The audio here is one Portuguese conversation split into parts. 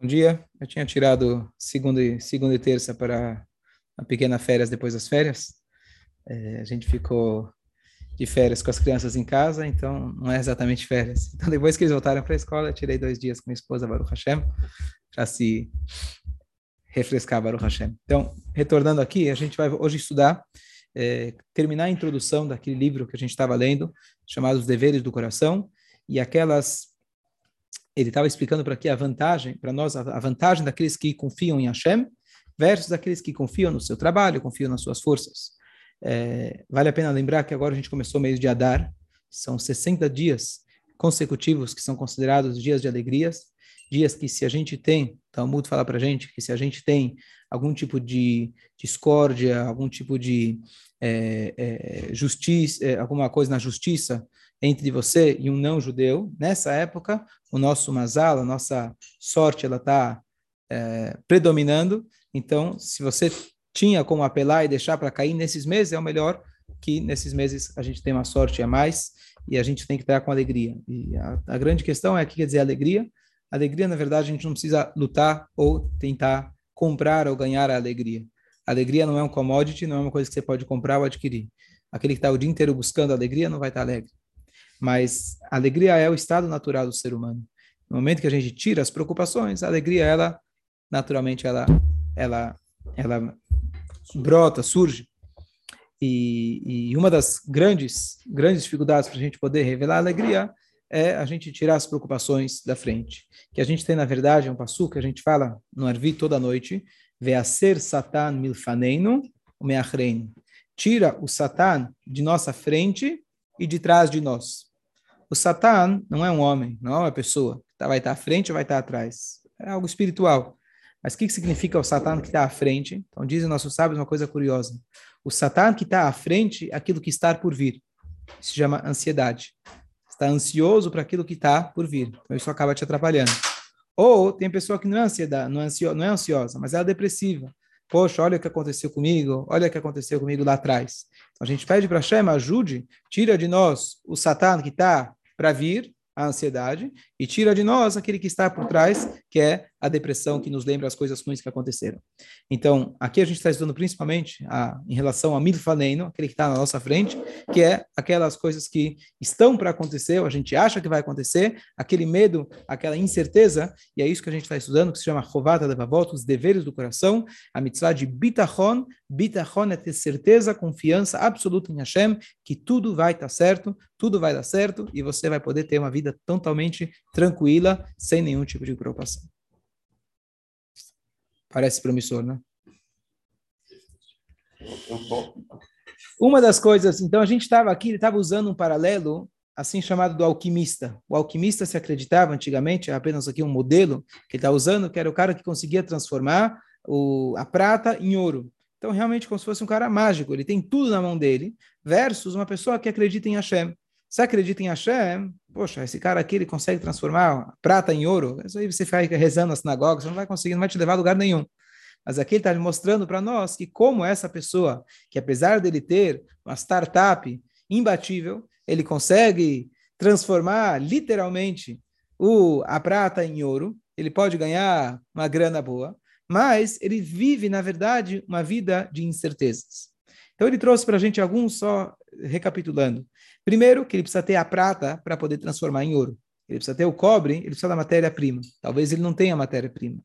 Um dia eu tinha tirado segunda e, segunda e terça para uma pequena férias depois das férias. É, a gente ficou de férias com as crianças em casa, então não é exatamente férias. Então depois que eles voltaram para a escola, eu tirei dois dias com minha esposa Baruch Hashem para se refrescar Baruch Hashem. Então, retornando aqui, a gente vai hoje estudar, é, terminar a introdução daquele livro que a gente estava lendo, chamado Os Deveres do Coração, e aquelas ele estava explicando para aqui a vantagem, para nós, a vantagem daqueles que confiam em Hashem versus aqueles que confiam no seu trabalho, confiam nas suas forças. É, vale a pena lembrar que agora a gente começou o mês de Adar, são 60 dias consecutivos que são considerados dias de alegrias, dias que se a gente tem, Talmud fala para gente que se a gente tem algum tipo de discórdia, algum tipo de é, é, justiça, é, alguma coisa na justiça, entre você e um não judeu, nessa época, o nosso mazal, a nossa sorte, ela está é, predominando. Então, se você tinha como apelar e deixar para cair nesses meses, é o melhor que nesses meses a gente tem uma sorte a mais e a gente tem que estar com alegria. E a, a grande questão é o que quer dizer alegria. Alegria, na verdade, a gente não precisa lutar ou tentar comprar ou ganhar a alegria. Alegria não é um commodity, não é uma coisa que você pode comprar ou adquirir. Aquele que está o dia inteiro buscando alegria não vai estar alegre. Mas a alegria é o estado natural do ser humano. No momento que a gente tira as preocupações, a alegria, ela, naturalmente, ela, ela, ela brota, surge. E, e uma das grandes, grandes dificuldades para a gente poder revelar a alegria é a gente tirar as preocupações da frente. Que a gente tem, na verdade, um passo que a gente fala no Arvi toda noite, ser satan milfaneinu meachreinu. Tira o satan de nossa frente e de trás de nós. O Satan não é um homem, não é uma pessoa. Tá, vai estar à frente ou vai estar atrás. É algo espiritual. Mas o que, significa o Satan que está à frente? Então, dizem nossos sábios uma coisa curiosa. O Satan que está à frente é aquilo que está por vir. Se chama ansiedade. Está ansioso para aquilo que está por vir. Então, isso acaba te atrapalhando. Ou tem pessoa que não é, ansiedade, não é, ansio, não é ansiosa, mas ela é depressiva. Poxa, olha o que aconteceu comigo, olha o que aconteceu comigo lá atrás. Então, a gente pede para Hashem, ajude, tira de nós o Satan que está para vir, a ansiedade, e tira de nós aquele que está por trás, que é a depressão, que nos lembra as coisas ruins que aconteceram. Então, aqui a gente está estudando principalmente a, em relação a milfaneino, aquele que está na nossa frente, que é aquelas coisas que estão para acontecer, a gente acha que vai acontecer, aquele medo, aquela incerteza, e é isso que a gente está estudando, que se chama Rovata Levavot, os deveres do coração, a mitzvah de bitachon, bitachon é ter certeza, confiança absoluta em Hashem, que tudo vai estar tá certo, tudo vai dar certo, e você vai poder ter uma vida totalmente tranquila, sem nenhum tipo de preocupação. Parece promissor, né? Uma das coisas, então a gente estava aqui, ele estava usando um paralelo assim chamado do alquimista. O alquimista se acreditava antigamente, é apenas aqui um modelo que ele está usando, que era o cara que conseguia transformar o, a prata em ouro. Então, realmente, como se fosse um cara mágico, ele tem tudo na mão dele, versus uma pessoa que acredita em Hashem. Se acredita em Hashem, poxa, esse cara aqui ele consegue transformar prata em ouro. Isso aí você fica rezando na sinagoga, você não vai conseguir, não vai te levar a lugar nenhum. Mas aqui ele está mostrando para nós que como essa pessoa, que apesar dele ter uma startup imbatível, ele consegue transformar literalmente o, a prata em ouro, ele pode ganhar uma grana boa, mas ele vive, na verdade, uma vida de incertezas. Então ele trouxe para a gente alguns só recapitulando. Primeiro, que ele precisa ter a prata para poder transformar em ouro. Ele precisa ter o cobre, ele precisa da matéria-prima. Talvez ele não tenha matéria-prima.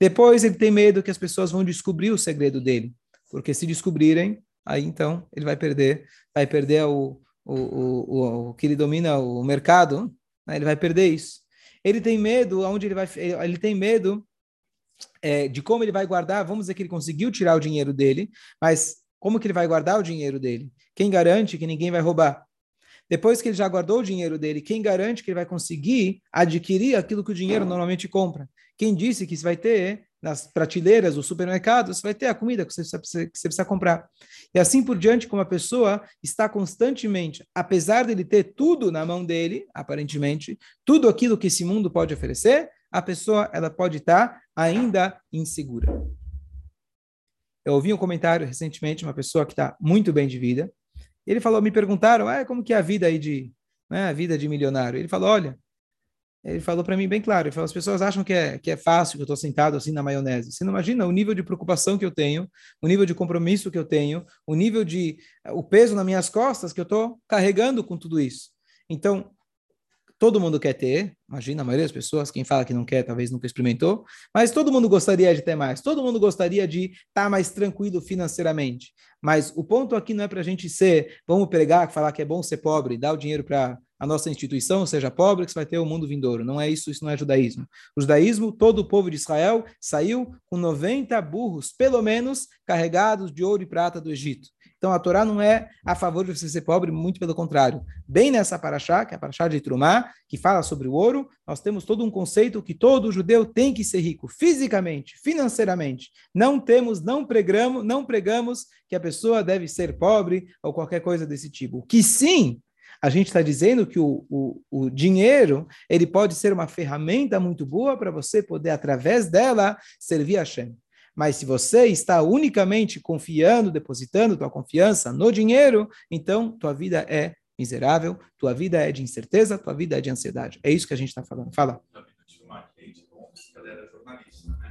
Depois, ele tem medo que as pessoas vão descobrir o segredo dele. Porque se descobrirem, aí então ele vai perder, vai perder o, o, o, o que ele domina, o mercado, né? ele vai perder isso. Ele tem medo, aonde ele vai, ele tem medo é, de como ele vai guardar. Vamos dizer que ele conseguiu tirar o dinheiro dele, mas como que ele vai guardar o dinheiro dele? Quem garante que ninguém vai roubar? Depois que ele já guardou o dinheiro dele, quem garante que ele vai conseguir adquirir aquilo que o dinheiro normalmente compra? Quem disse que você vai ter nas prateleiras do supermercado, você vai ter a comida que você, precisa, que você precisa comprar. E assim por diante, como a pessoa está constantemente, apesar de ele ter tudo na mão dele, aparentemente, tudo aquilo que esse mundo pode oferecer, a pessoa ela pode estar ainda insegura. Eu ouvi um comentário recentemente de uma pessoa que está muito bem de vida, ele falou, me perguntaram, ah, como que é a vida aí de, né, a vida de milionário? Ele falou, olha, ele falou para mim bem claro, ele falou, as pessoas acham que é, que é fácil, que eu estou sentado assim na maionese. Você não imagina o nível de preocupação que eu tenho, o nível de compromisso que eu tenho, o nível de, o peso nas minhas costas que eu estou carregando com tudo isso. Então, todo mundo quer ter, imagina a maioria das pessoas, quem fala que não quer, talvez nunca experimentou, mas todo mundo gostaria de ter mais, todo mundo gostaria de estar tá mais tranquilo financeiramente. Mas o ponto aqui não é para a gente ser, vamos pregar, falar que é bom ser pobre, dar o dinheiro para a nossa instituição seja pobre, que você vai ter o mundo vindouro. Não é isso, isso não é judaísmo. O judaísmo, todo o povo de Israel saiu com 90 burros, pelo menos, carregados de ouro e prata do Egito. Então a Torá não é a favor de você ser pobre, muito pelo contrário. Bem nessa paraxá, que é a paraxá de Trumá, que fala sobre o ouro, nós temos todo um conceito que todo judeu tem que ser rico, fisicamente, financeiramente. Não temos, não pregamos, não pregamos que a pessoa deve ser pobre ou qualquer coisa desse tipo. Que sim a gente está dizendo que o, o, o, dinheiro ele pode ser uma ferramenta muito boa para você poder, através dela, servir a Hashem. Mas se você está unicamente confiando, depositando tua confiança no dinheiro, então tua vida é miserável, tua vida é de incerteza, tua vida é de ansiedade. É isso que a gente está falando. Fala.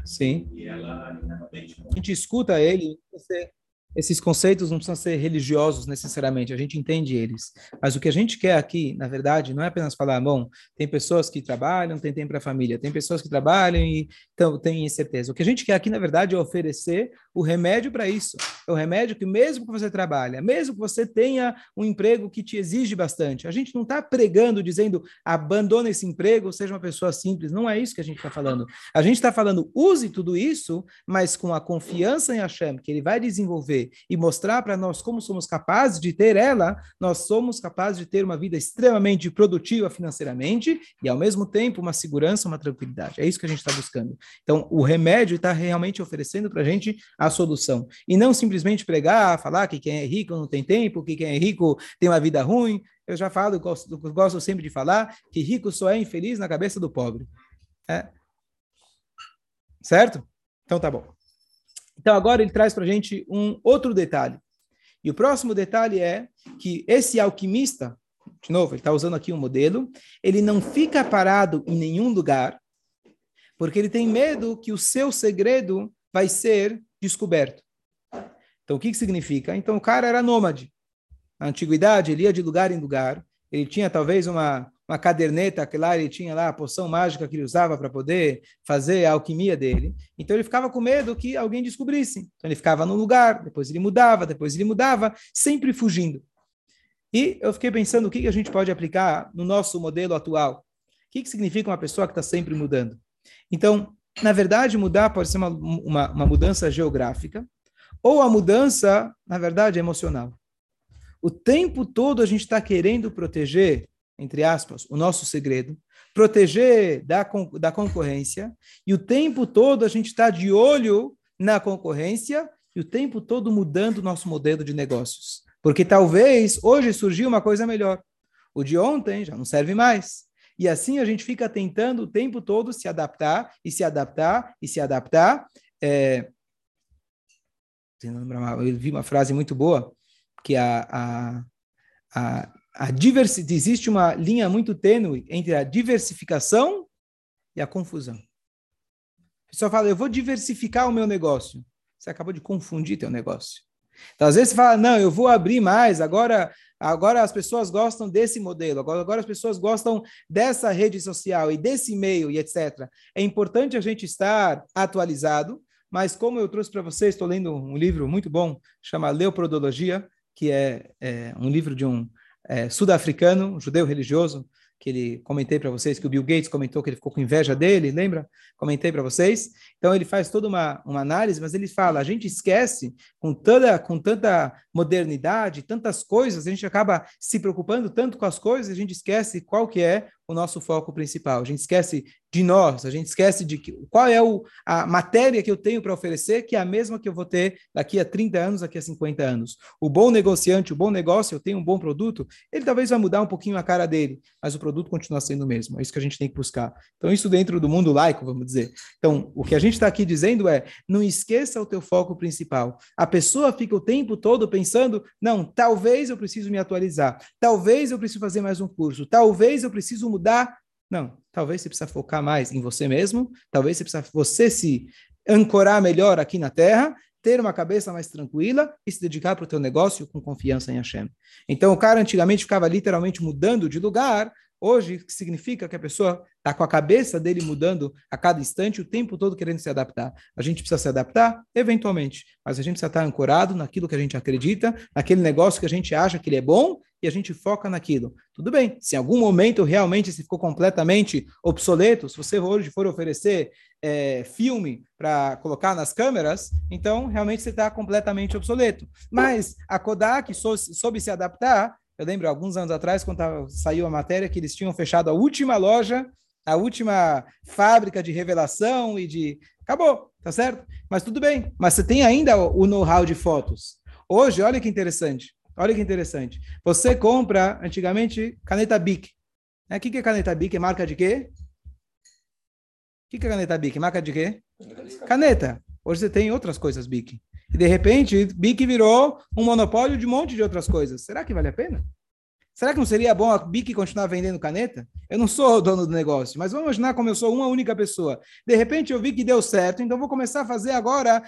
Sim. E ela, a gente escuta ele, você esses conceitos não precisam ser religiosos necessariamente, a gente entende eles. Mas o que a gente quer aqui, na verdade, não é apenas falar, bom, tem pessoas que trabalham, tem tempo para a família, tem pessoas que trabalham e então, têm incerteza. O que a gente quer aqui, na verdade, é oferecer o remédio para isso. É o remédio que, mesmo que você trabalhe, mesmo que você tenha um emprego que te exige bastante, a gente não está pregando, dizendo, abandone esse emprego, seja uma pessoa simples. Não é isso que a gente está falando. A gente está falando, use tudo isso, mas com a confiança em Hashem, que ele vai desenvolver e mostrar para nós como somos capazes de ter ela, nós somos capazes de ter uma vida extremamente produtiva financeiramente e, ao mesmo tempo, uma segurança, uma tranquilidade. É isso que a gente está buscando. Então, o remédio está realmente oferecendo para a gente a solução. E não simplesmente pregar, falar que quem é rico não tem tempo, que quem é rico tem uma vida ruim. Eu já falo, gosto, gosto sempre de falar, que rico só é infeliz na cabeça do pobre. É. Certo? Então tá bom. Então, agora ele traz para a gente um outro detalhe. E o próximo detalhe é que esse alquimista, de novo, ele está usando aqui um modelo, ele não fica parado em nenhum lugar, porque ele tem medo que o seu segredo vai ser descoberto. Então, o que, que significa? Então, o cara era nômade. Na antiguidade, ele ia de lugar em lugar, ele tinha talvez uma uma caderneta que lá ele tinha lá a poção mágica que ele usava para poder fazer a alquimia dele. Então ele ficava com medo que alguém descobrisse. Então ele ficava num lugar, depois ele mudava, depois ele mudava, sempre fugindo. E eu fiquei pensando o que a gente pode aplicar no nosso modelo atual. O que significa uma pessoa que está sempre mudando? Então, na verdade, mudar pode ser uma, uma, uma mudança geográfica ou a mudança, na verdade, emocional. O tempo todo a gente está querendo proteger entre aspas, o nosso segredo, proteger da, da concorrência, e o tempo todo a gente está de olho na concorrência e o tempo todo mudando o nosso modelo de negócios. Porque talvez hoje surgiu uma coisa melhor. O de ontem já não serve mais. E assim a gente fica tentando o tempo todo se adaptar e se adaptar e se adaptar. É... Eu vi uma frase muito boa que a, a, a a existe uma linha muito tênue entre a diversificação e a confusão. A pessoa fala, eu vou diversificar o meu negócio. Você acabou de confundir teu negócio. Então, às vezes você fala, não, eu vou abrir mais, agora, agora as pessoas gostam desse modelo, agora, as pessoas gostam dessa rede social e desse e-mail e etc. É importante a gente estar atualizado, mas como eu trouxe para vocês, estou lendo um livro muito bom, chama Leoprodologia, que é, é um livro de um é, sul-africano, judeu religioso, que ele comentei para vocês que o Bill Gates comentou que ele ficou com inveja dele, lembra? Comentei para vocês. Então ele faz toda uma, uma análise, mas ele fala: a gente esquece com toda com tanta modernidade, tantas coisas, a gente acaba se preocupando tanto com as coisas, a gente esquece qual que é o nosso foco principal. A gente esquece de nós, a gente esquece de que, qual é o, a matéria que eu tenho para oferecer, que é a mesma que eu vou ter daqui a 30 anos, daqui a 50 anos. O bom negociante, o bom negócio, eu tenho um bom produto, ele talvez vai mudar um pouquinho a cara dele, mas o produto continua sendo o mesmo. É isso que a gente tem que buscar. Então, isso dentro do mundo laico, vamos dizer. Então, o que a gente está aqui dizendo é, não esqueça o teu foco principal. A pessoa fica o tempo todo pensando, não, talvez eu preciso me atualizar, talvez eu preciso fazer mais um curso, talvez eu preciso mudar Não, talvez você precisa focar mais em você mesmo, talvez você precisa você se ancorar melhor aqui na terra, ter uma cabeça mais tranquila e se dedicar para o teu negócio com confiança em Hashem. Então o cara antigamente ficava literalmente mudando de lugar, Hoje, significa que a pessoa está com a cabeça dele mudando a cada instante, o tempo todo querendo se adaptar. A gente precisa se adaptar, eventualmente, mas a gente precisa estar ancorado naquilo que a gente acredita, naquele negócio que a gente acha que ele é bom e a gente foca naquilo. Tudo bem, se em algum momento realmente se ficou completamente obsoleto, se você hoje for oferecer é, filme para colocar nas câmeras, então realmente você está completamente obsoleto. Mas a Kodak soube se adaptar eu lembro, alguns anos atrás, quando tava, saiu a matéria, que eles tinham fechado a última loja, a última fábrica de revelação e de. Acabou, tá certo? Mas tudo bem. Mas você tem ainda o know-how de fotos. Hoje, olha que interessante. Olha que interessante. Você compra, antigamente, caneta Bic. O que, que é caneta Bic? É marca de quê? O que, que é caneta Bic? Marca de quê? Caneta. Hoje você tem outras coisas Bic. E de repente, Bic virou um monopólio de um monte de outras coisas. Será que vale a pena? Será que não seria bom a Bic continuar vendendo caneta? Eu não sou o dono do negócio, mas vamos imaginar como eu sou uma única pessoa. De repente eu vi que deu certo, então vou começar a fazer agora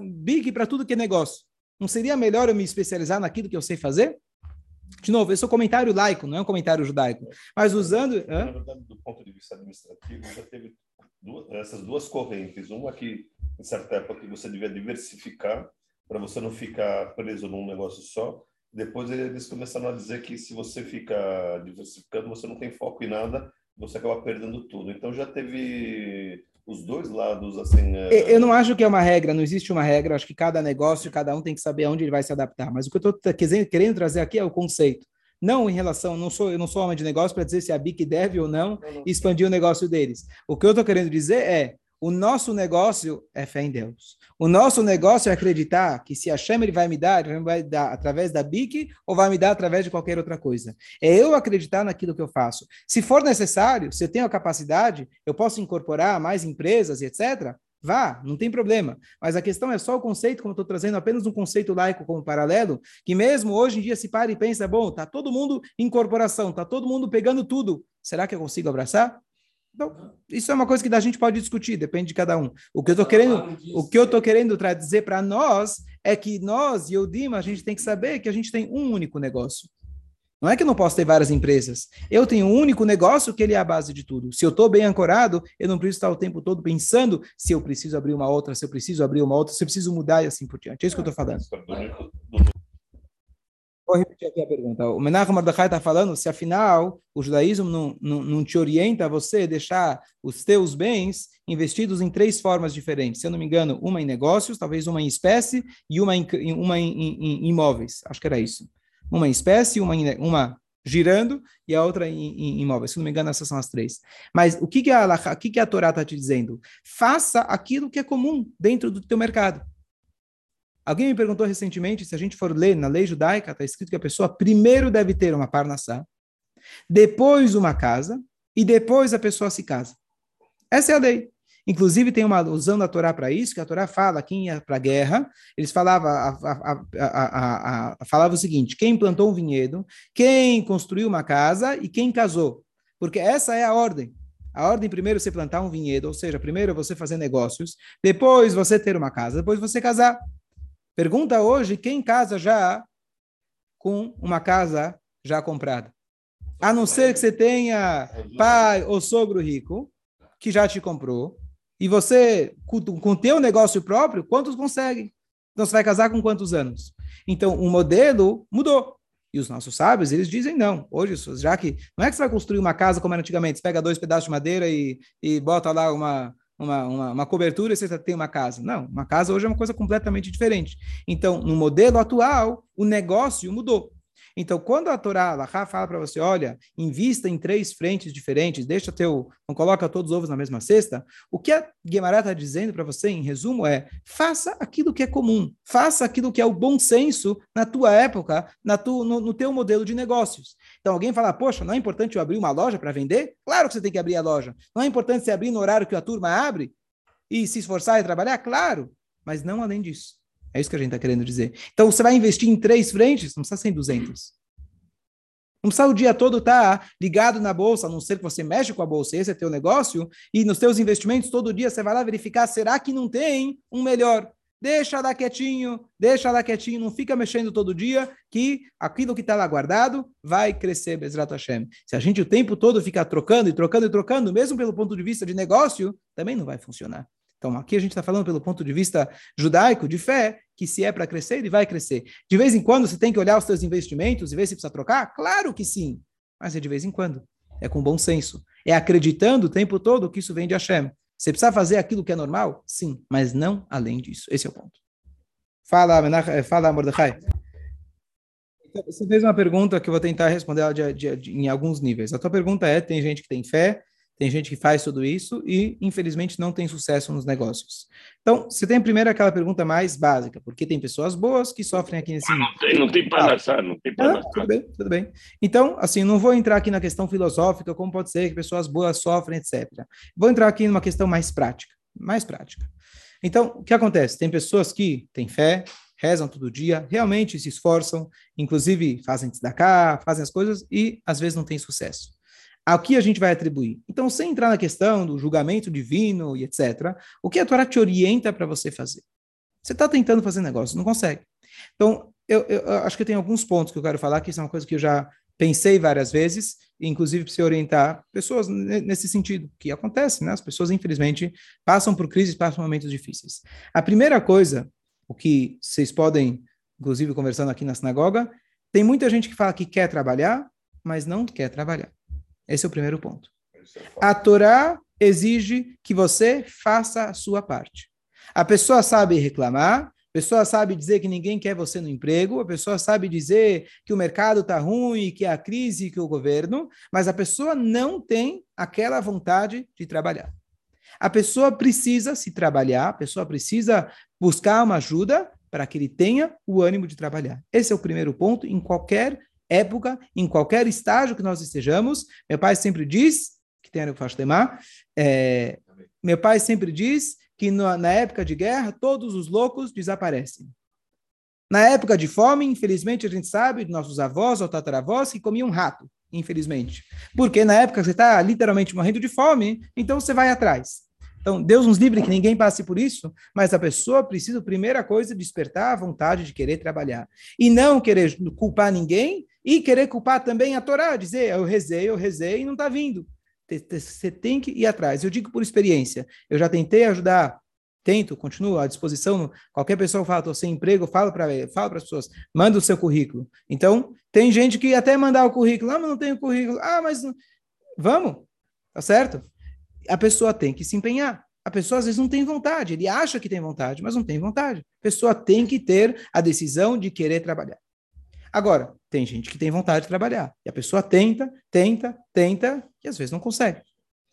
Bic para tudo que é negócio. Não seria melhor eu me especializar naquilo que eu sei fazer? De novo, esse é um comentário laico, não é um comentário judaico. Mas usando. Na verdade, do ponto de vista administrativo, já teve duas, essas duas correntes. Uma que em certa época que você devia diversificar para você não ficar preso num negócio só. Depois eles começaram a dizer que se você fica diversificando, você não tem foco em nada, você acaba perdendo tudo. Então já teve os dois lados assim. É... Eu não acho que é uma regra, não existe uma regra. Acho que cada negócio, cada um tem que saber aonde ele vai se adaptar. Mas o que eu estou querendo trazer aqui é o conceito. Não em relação, não sou, eu não sou homem de negócio para dizer se a BIC deve ou não, não expandir o negócio deles. O que eu estou querendo dizer é o nosso negócio é fé em Deus. O nosso negócio é acreditar que se a Shem ele vai me dar, ele vai dar através da BIC ou vai me dar através de qualquer outra coisa. É eu acreditar naquilo que eu faço. Se for necessário, se eu tenho a capacidade, eu posso incorporar mais empresas e etc. Vá, não tem problema. Mas a questão é só o conceito, como estou trazendo apenas um conceito laico como paralelo, que mesmo hoje em dia se para e pensa, bom, está todo mundo em corporação, está todo mundo pegando tudo. Será que eu consigo abraçar? Então, isso é uma coisa que a gente pode discutir, depende de cada um. O que eu estou querendo, o que eu tô querendo dizer para nós é que nós, Yodim, a gente tem que saber que a gente tem um único negócio. Não é que eu não posso ter várias empresas. Eu tenho um único negócio que ele é a base de tudo. Se eu estou bem ancorado, eu não preciso estar o tempo todo pensando se eu preciso abrir uma outra, se eu preciso abrir uma outra, se eu preciso mudar e assim por diante. É isso que eu estou falando. Vou repetir aqui a pergunta. O Menachem Mordecai está falando se, afinal, o judaísmo não, não, não te orienta a você deixar os teus bens investidos em três formas diferentes. Se eu não me engano, uma em negócios, talvez uma em espécie e uma em, uma em, em, em imóveis. Acho que era isso. Uma em espécie, uma, em, uma girando e a outra em, imóveis. Se não me engano, essas são as três. Mas o que, que, a, o que, que a Torá está te dizendo? Faça aquilo que é comum dentro do teu mercado. Alguém me perguntou recentemente se a gente for ler na lei judaica, está escrito que a pessoa primeiro deve ter uma parnassá, depois uma casa e depois a pessoa se casa. Essa é a lei. Inclusive, tem uma usando a Torá para isso, que a Torá fala, quem ia para a guerra, eles falavam a, a, a, falava o seguinte: quem plantou um vinhedo, quem construiu uma casa e quem casou. Porque essa é a ordem. A ordem primeiro você plantar um vinhedo, ou seja, primeiro você fazer negócios, depois você ter uma casa, depois você casar. Pergunta hoje quem casa já com uma casa já comprada. A não ser que você tenha pai ou sogro rico que já te comprou e você com o teu negócio próprio, quantos conseguem? Então você vai casar com quantos anos? Então o modelo mudou. E os nossos sábios, eles dizem não. Hoje, já que não é que você vai construir uma casa como era antigamente, você pega dois pedaços de madeira e, e bota lá uma, uma, uma, uma, cobertura e você tem uma casa. Não, uma casa hoje é uma coisa completamente diferente. Então, no modelo atual, o negócio mudou. Então, quando a Torá, a fala para você, olha, invista em três frentes diferentes, deixa teu, não coloca todos os ovos na mesma cesta, o que a Guimarães está dizendo para você, em resumo, é faça aquilo que é comum, faça aquilo que é o bom senso na tua época, na tu, no, no teu modelo de negócios. Então, alguém fala, poxa, não é importante eu abrir uma loja para vender? Claro que você tem que abrir a loja. Não é importante você abrir no horário que a turma abre e se esforçar e trabalhar? Claro, mas não além disso. É isso que a gente está querendo dizer. Então, você vai investir em três frentes, não precisa ser em 200. Não precisa o dia todo estar tá ligado na bolsa, a não ser que você mexe com a bolsa, esse é teu negócio, e nos teus investimentos todo dia você vai lá verificar, será que não tem um melhor? Deixa lá quietinho, deixa lá quietinho, não fica mexendo todo dia, que aquilo que está lá guardado vai crescer, Bezrat Hashem. Se a gente o tempo todo ficar trocando e trocando e trocando, mesmo pelo ponto de vista de negócio, também não vai funcionar. Então, aqui a gente está falando pelo ponto de vista judaico, de fé, que se é para crescer, ele vai crescer. De vez em quando você tem que olhar os seus investimentos e ver se precisa trocar? Claro que sim, mas é de vez em quando. É com bom senso. É acreditando o tempo todo que isso vem de Hashem. Você precisa fazer aquilo que é normal? Sim, mas não além disso. Esse é o ponto. Fala, eh, fala Mordecai. Então, você fez uma pergunta que eu vou tentar responder de, de, de, em alguns níveis. A tua pergunta é: tem gente que tem fé, tem gente que faz tudo isso e, infelizmente, não tem sucesso nos negócios. Então, você tem primeiro aquela pergunta mais básica, porque tem pessoas boas que sofrem aqui nesse... Não tem, não tem palhaçada, não tem palhaçada. Ah, tudo bem, tudo bem. Então, assim, não vou entrar aqui na questão filosófica, como pode ser que pessoas boas sofrem, etc. Vou entrar aqui numa questão mais prática, mais prática. Então, o que acontece? Tem pessoas que têm fé, rezam todo dia, realmente se esforçam, inclusive fazem cá, fazem as coisas e às vezes não têm sucesso ao que a gente vai atribuir. Então, sem entrar na questão do julgamento divino e etc., o que a Torá te orienta para você fazer? Você está tentando fazer negócio, não consegue. Então, eu, eu, eu, acho que tem alguns pontos que eu quero falar, que são é uma coisa que eu já pensei várias vezes, inclusive para se orientar pessoas nesse sentido, que acontece, né? As pessoas, infelizmente, passam por crises, passam momentos difíceis. A primeira coisa, o que vocês podem, inclusive conversando aqui na sinagoga, tem muita gente que fala que quer trabalhar, mas não quer trabalhar. Esse é o primeiro ponto. A Torá exige que você faça a sua parte. A pessoa sabe reclamar, a pessoa sabe dizer que ninguém quer você no emprego, a pessoa sabe dizer que o mercado está ruim, que a crise, que o governo, mas a pessoa não tem aquela vontade de trabalhar. A pessoa precisa se trabalhar, a pessoa precisa buscar uma ajuda para que ele tenha o ânimo de trabalhar. Esse é o primeiro ponto em qualquer época, em qualquer estágio que nós estejamos. Meu pai sempre diz, que tem a temar, é, meu pai sempre diz que no, na época de guerra todos os loucos desaparecem. Na época de fome, infelizmente, a gente sabe de nossos avós ou tataravós que comiam rato, infelizmente. Porque na época você está literalmente morrendo de fome, então você vai atrás. Então, Deus nos livre que ninguém passe por isso, mas a pessoa precisa, primeira coisa, despertar a vontade de querer trabalhar. E não querer culpar ninguém e querer culpar também a Torá, dizer, eu rezei, eu rezei e não está vindo. Você tem que ir atrás. Eu digo por experiência. Eu já tentei ajudar, tento, continuo à disposição. Qualquer pessoa fala, estou sem emprego, falo para falo as pessoas, manda o seu currículo. Então, tem gente que até mandar o currículo, ah, mas não tenho currículo. Ah, mas vamos, tá certo? A pessoa tem que se empenhar. A pessoa às vezes não tem vontade, ele acha que tem vontade, mas não tem vontade. A pessoa tem que ter a decisão de querer trabalhar. Agora, tem gente que tem vontade de trabalhar. E a pessoa tenta, tenta, tenta, e às vezes não consegue.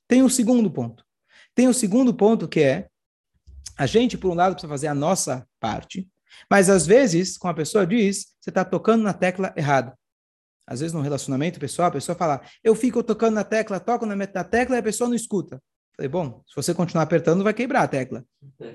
Tem o segundo ponto. Tem o segundo ponto que é a gente, por um lado, precisa fazer a nossa parte, mas às vezes, como a pessoa diz, você está tocando na tecla errada. Às vezes, no relacionamento pessoal, a pessoa fala, eu fico tocando na tecla, toco na tecla e a pessoa não escuta. Falei, bom, se você continuar apertando, vai quebrar a tecla.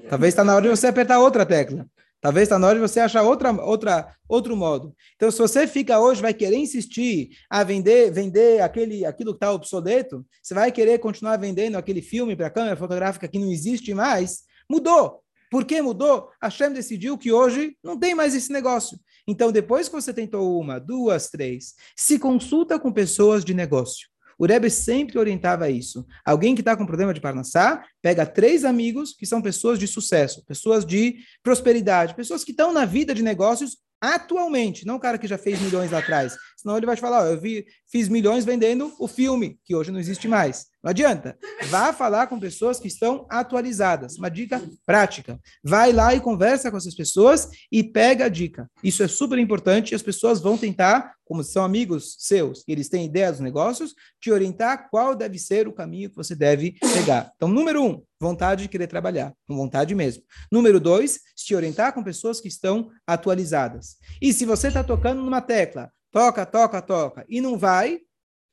Talvez está na hora de você apertar outra tecla. Talvez está na hora de você achar outra, outra, outro modo. Então, se você fica hoje, vai querer insistir a vender, vender aquele, aquilo que está obsoleto, você vai querer continuar vendendo aquele filme para câmera fotográfica que não existe mais, mudou. Por que mudou? A Shem decidiu que hoje não tem mais esse negócio. Então, depois que você tentou uma, duas, três, se consulta com pessoas de negócio. O Rebbe sempre orientava isso. Alguém que está com problema de Parnassá, pega três amigos que são pessoas de sucesso, pessoas de prosperidade, pessoas que estão na vida de negócios atualmente, não o cara que já fez milhões lá atrás. Senão ele vai te falar, oh, eu vi, fiz milhões vendendo o filme, que hoje não existe mais. Não adianta. Vá falar com pessoas que estão atualizadas. Uma dica prática. Vai lá e conversa com essas pessoas e pega a dica. Isso é super importante e as pessoas vão tentar, como são amigos seus eles têm ideia dos negócios, te orientar qual deve ser o caminho que você deve pegar. Então, número um, vontade de querer trabalhar, com vontade mesmo. Número dois, se orientar com pessoas que estão atualizadas. E se você está tocando numa tecla, toca, toca, toca, e não vai,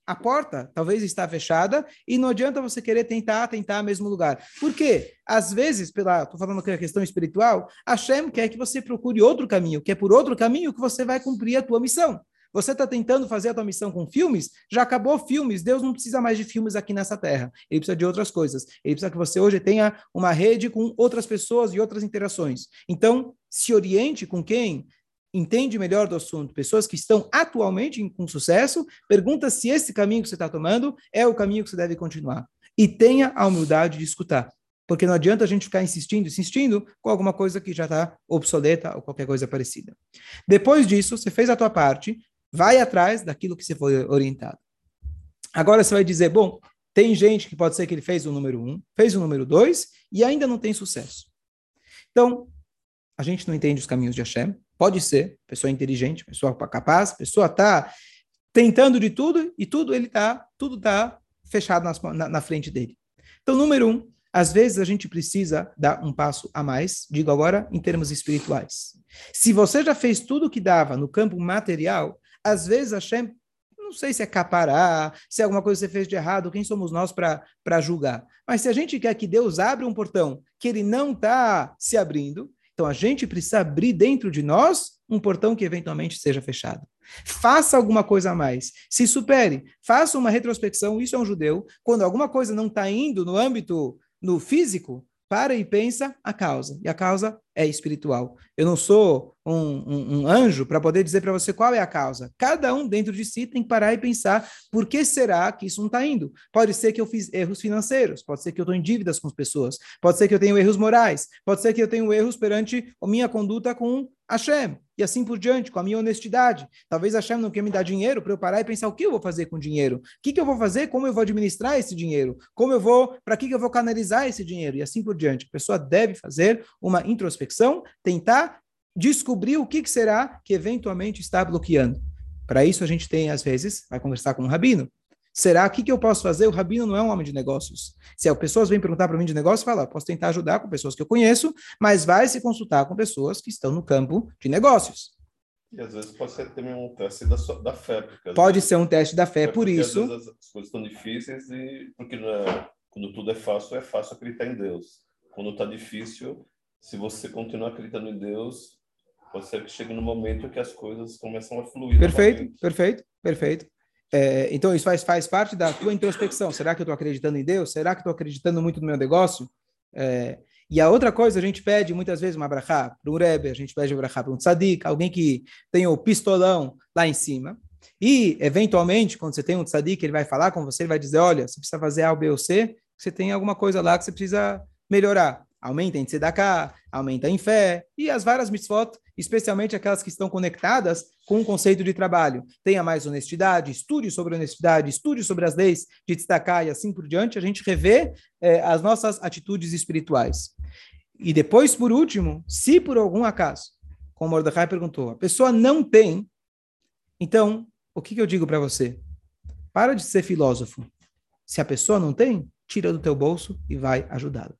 a porta talvez está fechada e não adianta você querer tentar, tentar no mesmo lugar. Por quê? Às vezes, pela, estou falando aqui a questão espiritual, a Shem quer que você procure outro caminho, que é por outro caminho que você vai cumprir a tua missão. Você está tentando fazer a tua missão com filmes? Já acabou filmes. Deus não precisa mais de filmes aqui nessa terra. Ele precisa de outras coisas. Ele precisa que você hoje tenha uma rede com outras pessoas e outras interações. Então, se oriente com quem entende melhor do assunto, pessoas que estão atualmente com sucesso, pergunta se esse caminho que você está tomando é o caminho que você deve continuar. E tenha a humildade de escutar. Porque não adianta a gente ficar insistindo, insistindo com alguma coisa que já está obsoleta ou qualquer coisa parecida. Depois disso, você fez a tua parte, vai atrás daquilo que você foi orientado. Agora você vai dizer, bom, tem gente que pode ser que ele fez o número um, fez o número dois e ainda não tem sucesso. Então, a gente não entende os caminhos de Hashem. Pode ser, pessoa inteligente, pessoa capaz, pessoa está tentando de tudo e tudo ele tá, tudo está fechado nas, na, na frente dele. Então, número um, às vezes a gente precisa dar um passo a mais, digo agora em termos espirituais. Se você já fez tudo o que dava no campo material, às vezes Hashem, não sei se é capará, se é alguma coisa que você fez de errado, quem somos nós para julgar? Mas se a gente quer que Deus abra um portão que ele não está se abrindo, então a gente precisa abrir dentro de nós um portão que eventualmente seja fechado. Faça alguma coisa a mais. Se supere. Faça uma retrospecção. Isso é um judeu. Quando alguma coisa não está indo no âmbito no físico, para e pensa a causa. E a causa é espiritual. Eu não sou um, um, um anjo para poder dizer para você qual é a causa. Cada um dentro de si tem que parar e pensar por que será que isso não está indo. Pode ser que eu fiz erros financeiros, pode ser que eu estou em dívidas com as pessoas, pode ser que eu tenho erros morais, pode ser que eu tenho erros perante a minha conduta com Hashem, e assim por diante, com a minha honestidade. Talvez Hashem não quer me dar dinheiro para eu parar e pensar o que eu vou fazer com o dinheiro, o que, que eu vou fazer, como eu vou administrar esse dinheiro, como eu vou, para que, que eu vou canalizar esse dinheiro, e assim por diante. A pessoa deve fazer uma introspecção, tentar descobrir o que, que será que eventualmente está bloqueando. Para isso, a gente tem, às vezes, vai conversar com um rabino. Será que que eu posso fazer? O rabino não é um homem de negócios. Se as pessoas vêm perguntar para mim de negócio, fala, posso tentar ajudar com pessoas que eu conheço, mas vai se consultar com pessoas que estão no campo de negócios. E às vezes pode ser também um teste da, sua, da fé. Pode vezes, ser um teste da fé, é por isso. Às vezes as coisas estão difíceis e porque é, quando tudo é fácil, é fácil acreditar em Deus. Quando está difícil, se você continuar acreditando em Deus, pode ser que chegue no momento que as coisas começam a fluir. Perfeito, novamente. perfeito, perfeito. É, então, isso faz, faz parte da tua introspecção. Será que eu estou acreditando em Deus? Será que estou acreditando muito no meu negócio? É, e a outra coisa, a gente pede muitas vezes uma brachá para um Rebbe, a gente pede uma brachá para um tzadik, alguém que tem o pistolão lá em cima. E, eventualmente, quando você tem um tzadik, ele vai falar com você, ele vai dizer, olha, você precisa fazer A, B ou C, você tem alguma coisa lá que você precisa melhorar aumenta em tzedakah, aumenta em fé, e as várias mitzvot, especialmente aquelas que estão conectadas com o conceito de trabalho. Tenha mais honestidade, estude sobre honestidade, estude sobre as leis de tzedakah e assim por diante, a gente revê eh, as nossas atitudes espirituais. E depois, por último, se por algum acaso, como Mordecai perguntou, a pessoa não tem, então, o que, que eu digo para você? Para de ser filósofo. Se a pessoa não tem, tira do teu bolso e vai ajudá-la.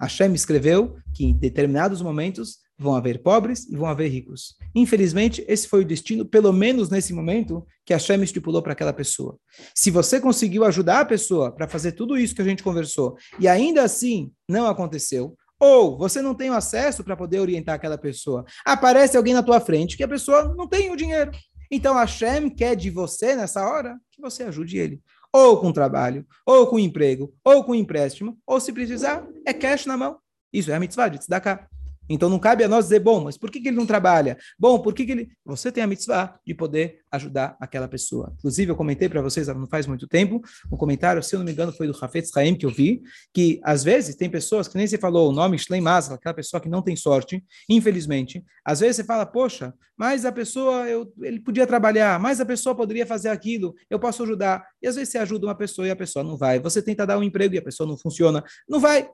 Hashem escreveu que em determinados momentos vão haver pobres e vão haver ricos. Infelizmente, esse foi o destino, pelo menos nesse momento, que Hashem estipulou para aquela pessoa. Se você conseguiu ajudar a pessoa para fazer tudo isso que a gente conversou e ainda assim não aconteceu, ou você não tem o acesso para poder orientar aquela pessoa, aparece alguém na tua frente que a pessoa não tem o dinheiro. Então Hashem quer de você nessa hora que você ajude ele ou com trabalho, ou com emprego, ou com empréstimo, ou se precisar, é cash na mão. Isso é a mitzvah de tzedakah. Então não cabe a nós dizer, bom, mas por que, que ele não trabalha? Bom, por que, que ele. Você tem a mitzvah de poder ajudar aquela pessoa. Inclusive, eu comentei para vocês não faz muito tempo, um comentário, se eu não me engano, foi do Rafetz Haim que eu vi, que às vezes tem pessoas que nem se falou o nome Shleim Masra, aquela pessoa que não tem sorte, infelizmente. Às vezes você fala, poxa, mas a pessoa, eu, ele podia trabalhar, mas a pessoa poderia fazer aquilo, eu posso ajudar. E às vezes você ajuda uma pessoa e a pessoa não vai. Você tenta dar um emprego e a pessoa não funciona. Não vai.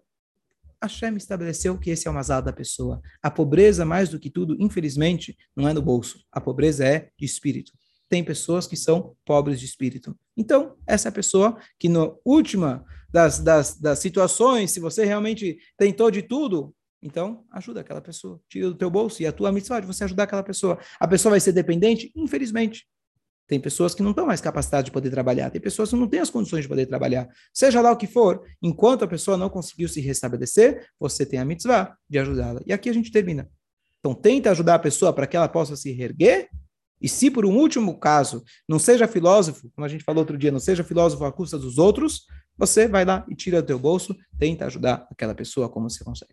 Hashem estabeleceu que esse é o mazal da pessoa. A pobreza, mais do que tudo, infelizmente, não é no bolso. A pobreza é de espírito. Tem pessoas que são pobres de espírito. Então, essa é a pessoa que, na última das, das, das situações, se você realmente tentou de tudo, então, ajuda aquela pessoa. Tira do teu bolso e a tua missão de você ajudar aquela pessoa. A pessoa vai ser dependente? Infelizmente. Tem pessoas que não estão mais capacitadas de poder trabalhar, tem pessoas que não têm as condições de poder trabalhar. Seja lá o que for, enquanto a pessoa não conseguiu se restabelecer, você tem a mitzvah de ajudá-la. E aqui a gente termina. Então, tenta ajudar a pessoa para que ela possa se reerguer E se por um último caso, não seja filósofo, como a gente falou outro dia, não seja filósofo à custa dos outros, você vai lá e tira do teu bolso, tenta ajudar aquela pessoa como você consegue.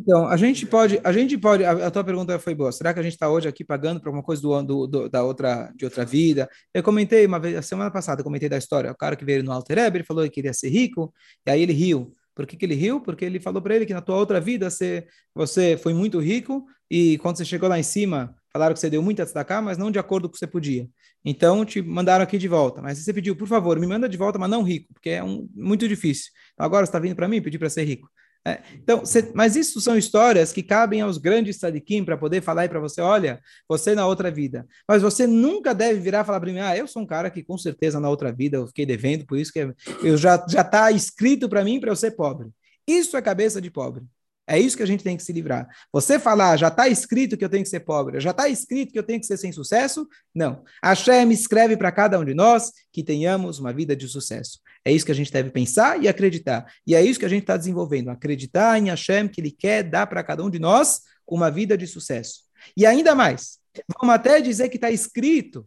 Então, a gente pode, a gente pode, a, a tua pergunta foi boa. Será que a gente está hoje aqui pagando para alguma coisa do, do, do, da outra, de outra vida? Eu comentei uma vez, a semana passada, eu comentei da história. O cara que veio no Alter Eber, ele falou que queria ser rico, e aí ele riu. Por que, que ele riu? Porque ele falou para ele que na tua outra vida você, você foi muito rico e quando você chegou lá em cima, falaram que você deu muita destacar, mas não de acordo com o que você podia. Então, te mandaram aqui de volta. Mas você pediu, por favor, me manda de volta, mas não rico, porque é um, muito difícil. Então, agora você está vindo para mim pedir para ser rico. É, então, cê, mas isso são histórias que cabem aos grandes sadiquim para poder falar aí para você, olha, você na outra vida. Mas você nunca deve virar e falar para mim, ah, eu sou um cara que com certeza na outra vida eu fiquei devendo, por isso que eu já já está escrito para mim para eu ser pobre. Isso é cabeça de pobre. É isso que a gente tem que se livrar. Você falar, já está escrito que eu tenho que ser pobre, já está escrito que eu tenho que ser sem sucesso? Não. Hashem escreve para cada um de nós que tenhamos uma vida de sucesso. É isso que a gente deve pensar e acreditar. E é isso que a gente está desenvolvendo. Acreditar em Hashem, que Ele quer dar para cada um de nós uma vida de sucesso. E ainda mais, vamos até dizer que está escrito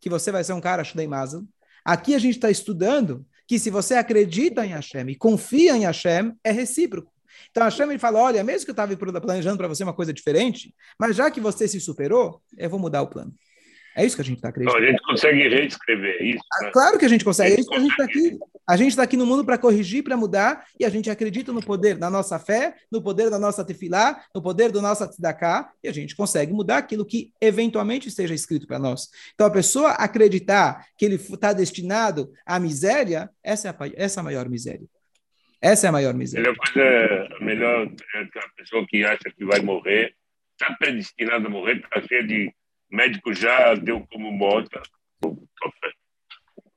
que você vai ser um cara Shulei Aqui a gente está estudando que se você acredita em Hashem e confia em Hashem, é recíproco. Então Hashem ele fala: olha, mesmo que eu estava planejando para você uma coisa diferente, mas já que você se superou, eu vou mudar o plano. É isso que a gente está acreditando. Então, a gente consegue reescrever isso. Né? Claro que a gente consegue. É isso que a gente está aqui. A gente está aqui no mundo para corrigir, para mudar, e a gente acredita no poder da nossa fé, no poder da nossa tefilá, no poder do nosso tzedakah, e a gente consegue mudar aquilo que eventualmente esteja escrito para nós. Então, a pessoa acreditar que ele está destinado à miséria, essa é a, essa é a maior miséria. Essa é a maior miséria. A melhor coisa, a melhor é a pessoa que acha que vai morrer, está predestinada a morrer, está cheia de médico já deu como morta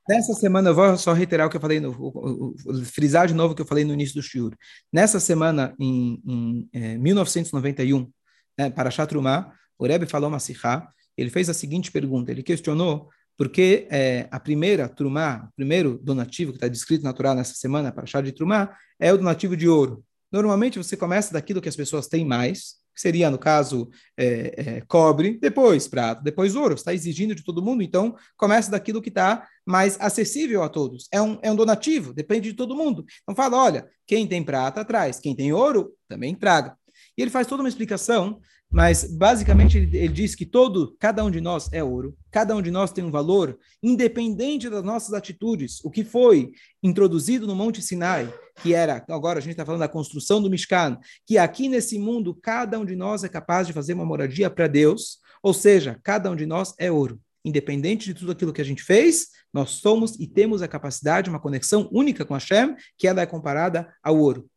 Nessa semana, eu vou só reiterar o que eu falei, no, o, o, frisar de novo o que eu falei no início do shiur. Nessa semana, em, em é, 1991, né, para Chatrumá, o Rebbe falou uma sihá, ele fez a seguinte pergunta, ele questionou porque é, a primeira Trumá, o primeiro donativo que está descrito na Torá nessa semana, para chá de Trumá, é o donativo de ouro. Normalmente você começa daquilo que as pessoas têm mais, que seria, no caso, é, é, cobre, depois prata, depois ouro. Está exigindo de todo mundo, então começa daquilo que está mais acessível a todos. É um, é um donativo, depende de todo mundo. Então fala, olha, quem tem prata traz, quem tem ouro também traga. E ele faz toda uma explicação, mas basicamente ele, ele, diz que todo, cada um de nós é ouro, cada um de nós tem um valor, independente das nossas atitudes. O que foi introduzido no Monte Sinai, que era, agora a gente está falando da construção do Mishkan, que aqui nesse mundo cada um de nós é capaz de fazer uma moradia para Deus, ou seja, cada um de nós é ouro. Independente de tudo aquilo que a gente fez, nós somos e temos a capacidade, uma conexão única com Hashem, que ela é comparada ao ouro.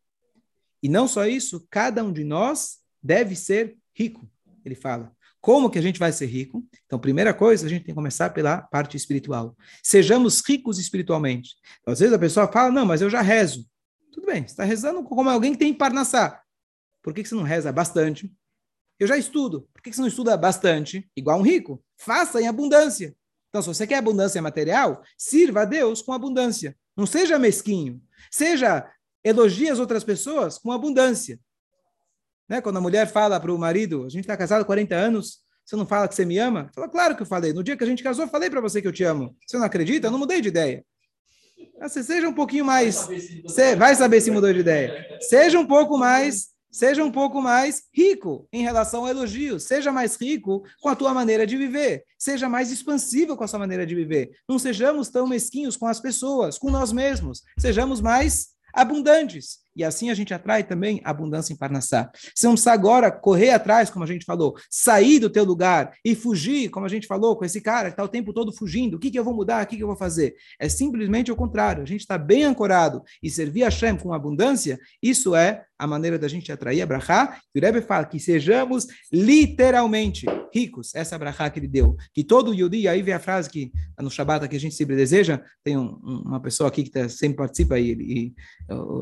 E não só isso, cada um de nós deve ser rico. Ele fala. Como que a gente vai ser rico? Então, primeira coisa, a gente tem que começar pela parte espiritual. Sejamos ricos espiritualmente. Então, às vezes a pessoa fala, não, mas eu já rezo. Tudo bem, você está rezando como alguém que tem parnassá. Por que, que você não reza bastante? Eu já estudo. Por que, que você não estuda bastante? Igual um rico. Faça em abundância. Então, se você quer abundância material, sirva a Deus com abundância. Não seja mesquinho. Seja elogia as outras pessoas com abundância. Né? Quando a mulher fala para o marido, a gente está casado há 40 anos, você não fala que você me ama? Fala, claro que eu falei. No dia que a gente casou, eu falei para você que eu te amo. Você não acredita? Eu não mudei de ideia. Você seja um pouquinho mais. Você vai saber se mudou de ideia. Seja um pouco mais. Seja um pouco mais rico em relação ao elogio. Seja mais rico com a tua maneira de viver. Seja mais expansivo com a sua maneira de viver. Não sejamos tão mesquinhos com as pessoas, com nós mesmos. Sejamos mais abundantes. E assim a gente atrai também abundância em Parnassá. Você não agora correr atrás, como a gente falou, sair do teu lugar e fugir, como a gente falou, com esse cara que está o tempo todo fugindo. O que, que eu vou mudar? O que, que eu vou fazer? É simplesmente o contrário. A gente está bem ancorado e servir a Shem com abundância, isso é a maneira da gente atrair a Brahá. E o Rebbe fala que sejamos literalmente ricos. Essa Brahá que ele deu. Que todo Yudi, aí vem a frase que no Shabbat que a gente sempre deseja, tem um, uma pessoa aqui que tá, sempre participa e, e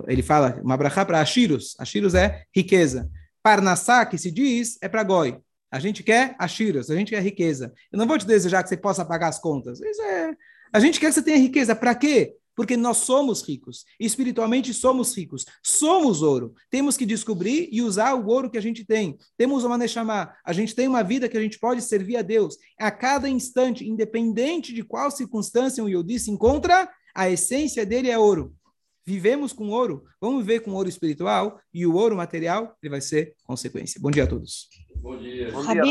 ele fala uma brachá para Ashirus. Ashirus é riqueza. Parnassá, que se diz, é para Goi. A gente quer Ashirus, a gente quer riqueza. Eu não vou te desejar que você possa pagar as contas. Isso é... A gente quer que você tenha riqueza. Para quê? Porque nós somos ricos. Espiritualmente somos ricos. Somos ouro. Temos que descobrir e usar o ouro que a gente tem. Temos uma Neshama. A gente tem uma vida que a gente pode servir a Deus. A cada instante, independente de qual circunstância o Yodi se encontra, a essência dele é ouro. Vivemos com ouro, vamos viver com ouro espiritual e o ouro material ele vai ser consequência. Bom dia a todos. Bom dia. Bom dia.